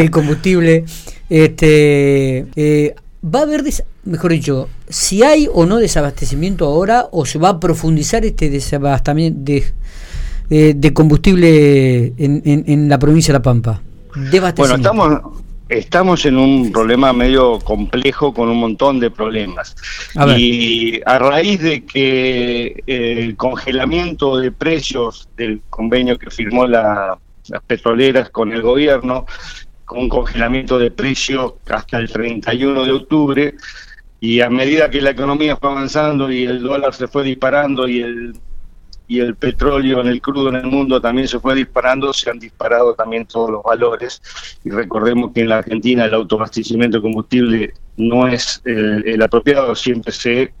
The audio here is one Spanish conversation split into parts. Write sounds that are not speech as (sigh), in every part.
el combustible. Este, eh, va a haber, mejor dicho, si hay o no desabastecimiento ahora o se va a profundizar este desabastecimiento de, de, combustible en, en, la provincia de La Pampa. Bueno, estamos, estamos en un problema medio complejo con un montón de problemas. y a raíz de que el congelamiento de precios del convenio que firmó la, las petroleras con el gobierno, con congelamiento de precios hasta el 31 de octubre, y a medida que la economía fue avanzando y el dólar se fue disparando y el y el petróleo en el crudo en el mundo también se fue disparando, se han disparado también todos los valores. Y recordemos que en la Argentina el autoabastecimiento de combustible no es el apropiado, siempre se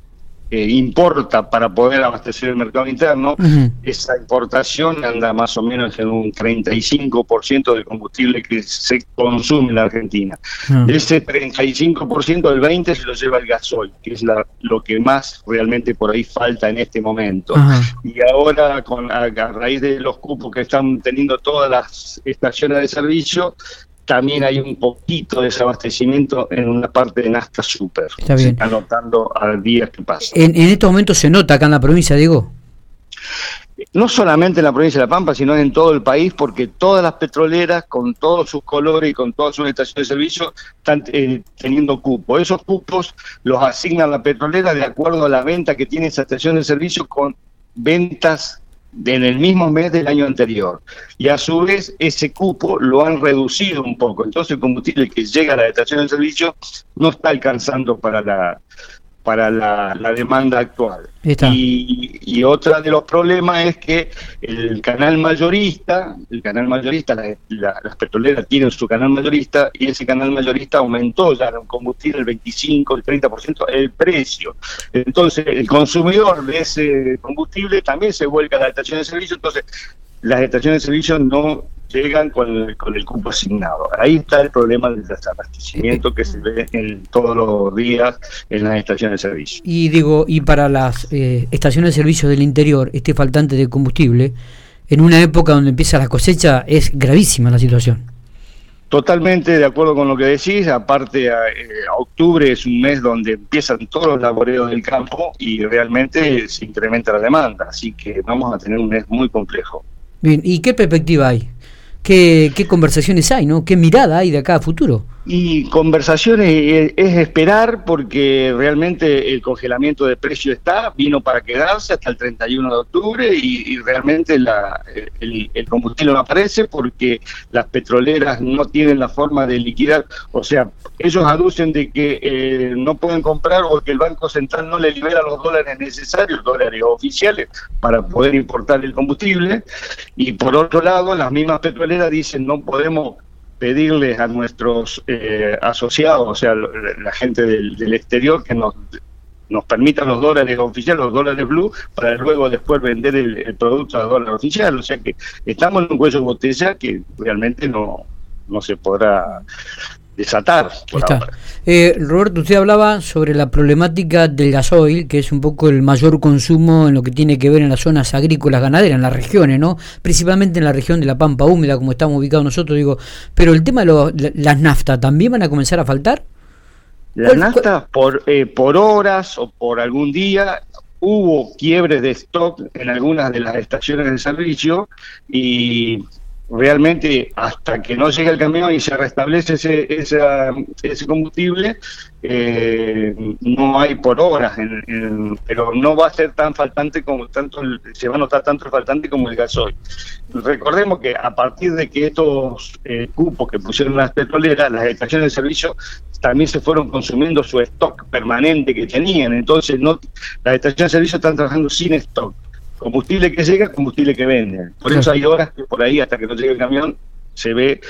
eh, importa para poder abastecer el mercado interno, esa importación anda más o menos en un 35% del combustible que se consume en la Argentina. De ese 35%, el 20% se lo lleva el gasoil, que es la, lo que más realmente por ahí falta en este momento. Y ahora, con a raíz de los cupos que están teniendo todas las estaciones de servicio, también hay un poquito de desabastecimiento en una parte de Nasta Super. Está bien. Se está notando al día que pasa. En, en estos momentos se nota acá en la provincia, Diego. No solamente en la provincia de La Pampa, sino en todo el país, porque todas las petroleras, con todos sus colores y con todas sus estaciones de servicio, están eh, teniendo cupos. Esos cupos los asignan la petrolera de acuerdo a la venta que tiene esa estación de servicio con ventas en el mismo mes del año anterior. Y a su vez ese cupo lo han reducido un poco. Entonces el combustible que llega a la estación de servicio no está alcanzando para la para la, demanda actual. Y, y otra de los problemas es que el canal mayorista, el canal mayorista, las petroleras tienen su canal mayorista y ese canal mayorista aumentó ya en combustible el 25, el 30% el precio. Entonces el consumidor de ese combustible también se vuelca a la estación de servicio, entonces las estaciones de servicio no llegan con el, con el cupo asignado. Ahí está el problema del desabastecimiento que se ve en todos los días en las estaciones de servicio. Y digo, y para las eh, estaciones de servicio del interior, este faltante de combustible, en una época donde empieza la cosecha, es gravísima la situación. Totalmente de acuerdo con lo que decís, aparte eh, octubre es un mes donde empiezan todos los laboreos del campo y realmente se incrementa la demanda, así que vamos a tener un mes muy complejo. Bien, ¿y qué perspectiva hay? ¿Qué, qué conversaciones hay, no? ¿Qué mirada hay de acá a futuro? Y conversaciones es esperar porque realmente el congelamiento de precio está, vino para quedarse hasta el 31 de octubre y, realmente la, el, combustible no aparece porque las petroleras no tienen la forma de liquidar, o sea, ellos aducen de que eh, no pueden comprar o que el Banco Central no le libera los dólares necesarios, dólares oficiales, para poder importar el combustible. Y por otro lado las mismas petroleras dicen no podemos pedirles a nuestros eh, asociados, o sea, la gente del, exterior, que nos, nos permitan los dólares oficiales, los dólares blue, para luego después vender el, producto a dólar oficial. O sea que estamos en un cuello de botella que realmente no, no se podrá desatar. Eh, Roberto, usted hablaba sobre la problemática del gasoil, que es un poco el mayor consumo en lo que tiene que ver en las zonas agrícolas ganaderas, en las regiones, ¿no? Principalmente en la región de la Pampa Húmeda, como estamos ubicados nosotros, digo. Pero el tema de las naftas, ¿también van a comenzar a faltar? Las naftas por, eh, por horas o por algún día hubo quiebres de stock en algunas de las estaciones de servicio y realmente hasta que no llegue el camión y se restablece ese, ese combustible, eh, no hay por horas, pero no va a ser tan faltante como tanto, se va a notar tanto el faltante como el gasoil. Recordemos que a partir de que estos eh, cupos que pusieron las petroleras, las estaciones de servicio también se fueron consumiendo su stock permanente que tenían, entonces no las estaciones de servicio están trabajando sin stock combustible que llega, combustible que vende. Por eso hay horas que por ahí, hasta que no llegue el camión, se ve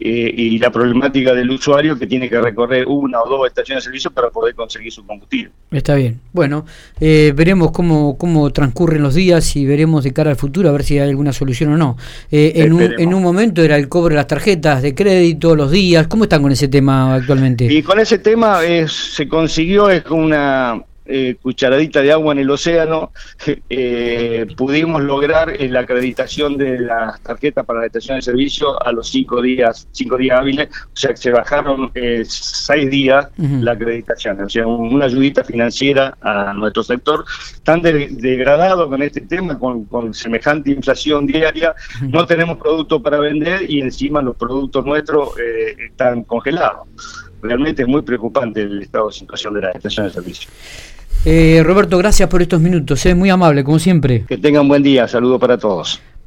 eh, y la problemática del usuario que tiene que recorrer una o dos estaciones de servicio para poder conseguir su combustible. Está bien. Bueno, eh, veremos cómo, cómo transcurren los días y veremos de cara al futuro a ver si hay alguna solución o no. Eh, en, un, en un momento era el cobro de las tarjetas de crédito, los días. ¿Cómo están con ese tema actualmente? Y con ese tema se consiguió es una eh, cucharadita de agua en el océano, (laughs) eh, pudimos lograr la acreditación de las tarjetas para la estación de servicio a los cinco días, cinco días hábiles, o sea que se bajaron seis días la acreditación, o sea, una ayudita financiera a nuestro sector tan degradado con este tema, con, semejante inflación diaria, no tenemos productos para vender y encima los productos nuestros están congelados. Realmente es muy preocupante el estado de situación de la estación de servicio. Eh, Roberto, gracias por estos minutos, es muy amable, como siempre. Que tengan buen día, saludo para todos.